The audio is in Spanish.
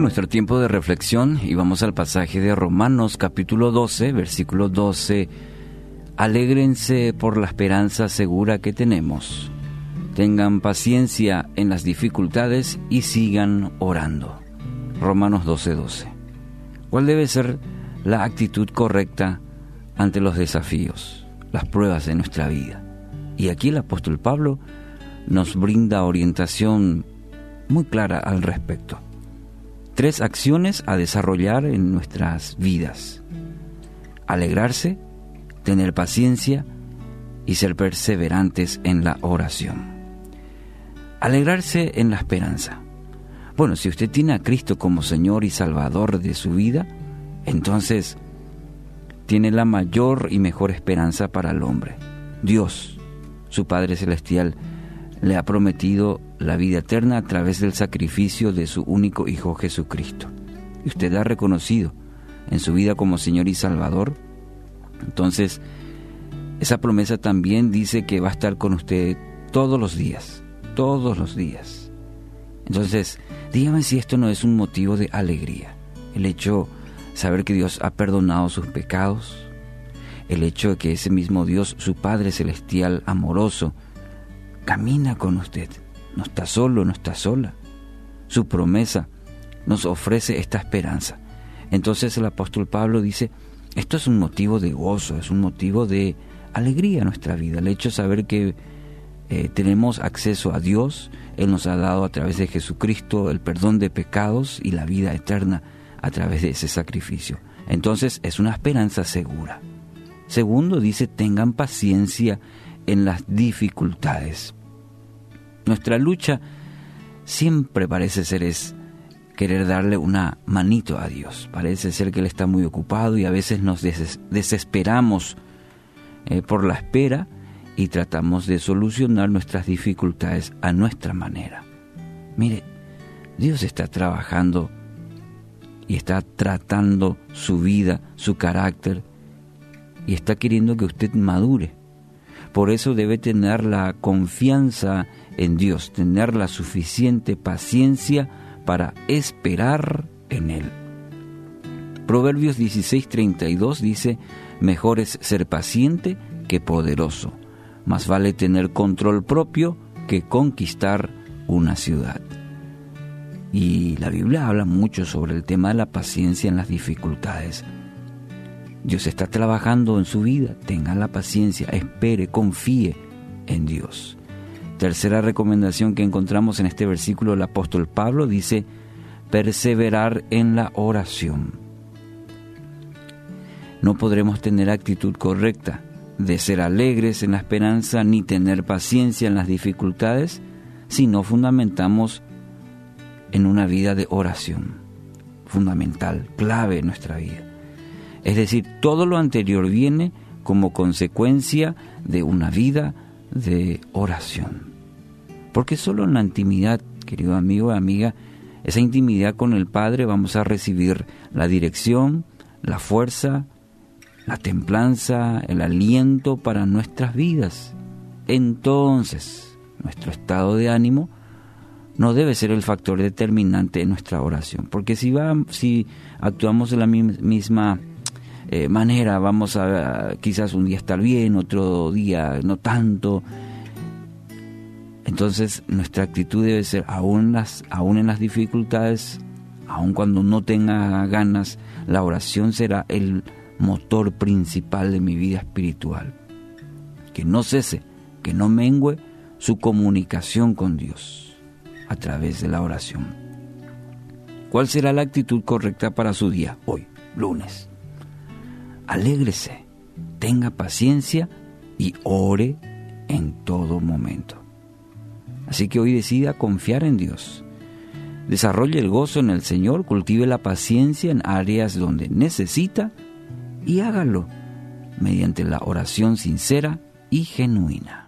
nuestro tiempo de reflexión y vamos al pasaje de Romanos capítulo 12, versículo 12. Alégrense por la esperanza segura que tenemos. Tengan paciencia en las dificultades y sigan orando. Romanos 12, 12. ¿Cuál debe ser la actitud correcta ante los desafíos, las pruebas de nuestra vida? Y aquí el apóstol Pablo nos brinda orientación muy clara al respecto tres acciones a desarrollar en nuestras vidas. Alegrarse, tener paciencia y ser perseverantes en la oración. Alegrarse en la esperanza. Bueno, si usted tiene a Cristo como Señor y Salvador de su vida, entonces tiene la mayor y mejor esperanza para el hombre. Dios, su Padre Celestial, le ha prometido la vida eterna a través del sacrificio de su único Hijo Jesucristo. Y usted ha reconocido en su vida como Señor y Salvador. Entonces, esa promesa también dice que va a estar con usted todos los días, todos los días. Entonces, dígame si esto no es un motivo de alegría. El hecho de saber que Dios ha perdonado sus pecados, el hecho de que ese mismo Dios, su Padre Celestial, amoroso, camina con usted. No está solo, no está sola. Su promesa nos ofrece esta esperanza. Entonces el apóstol Pablo dice, esto es un motivo de gozo, es un motivo de alegría en nuestra vida. El hecho de saber que eh, tenemos acceso a Dios, Él nos ha dado a través de Jesucristo el perdón de pecados y la vida eterna a través de ese sacrificio. Entonces es una esperanza segura. Segundo, dice, tengan paciencia en las dificultades. Nuestra lucha siempre parece ser es querer darle una manito a Dios. Parece ser que Él está muy ocupado y a veces nos desesperamos eh, por la espera y tratamos de solucionar nuestras dificultades a nuestra manera. Mire, Dios está trabajando y está tratando su vida, su carácter, y está queriendo que usted madure. Por eso debe tener la confianza en Dios, tener la suficiente paciencia para esperar en Él. Proverbios 16:32 dice, mejor es ser paciente que poderoso, más vale tener control propio que conquistar una ciudad. Y la Biblia habla mucho sobre el tema de la paciencia en las dificultades. Dios está trabajando en su vida, tenga la paciencia, espere, confíe en Dios. Tercera recomendación que encontramos en este versículo el apóstol Pablo dice, perseverar en la oración. No podremos tener actitud correcta de ser alegres en la esperanza ni tener paciencia en las dificultades si no fundamentamos en una vida de oración, fundamental, clave en nuestra vida. Es decir, todo lo anterior viene como consecuencia de una vida de oración. Porque solo en la intimidad, querido amigo, amiga, esa intimidad con el Padre vamos a recibir la dirección, la fuerza, la templanza, el aliento para nuestras vidas. Entonces, nuestro estado de ánimo no debe ser el factor determinante en nuestra oración, porque si, va, si actuamos de la misma eh, manera, vamos a quizás un día estar bien, otro día no tanto, entonces nuestra actitud debe ser, aún, las, aún en las dificultades, aun cuando no tenga ganas, la oración será el motor principal de mi vida espiritual. Que no cese, que no mengüe su comunicación con Dios a través de la oración. ¿Cuál será la actitud correcta para su día hoy, lunes? Alégrese, tenga paciencia y ore en todo momento. Así que hoy decida confiar en Dios. Desarrolle el gozo en el Señor, cultive la paciencia en áreas donde necesita y hágalo mediante la oración sincera y genuina.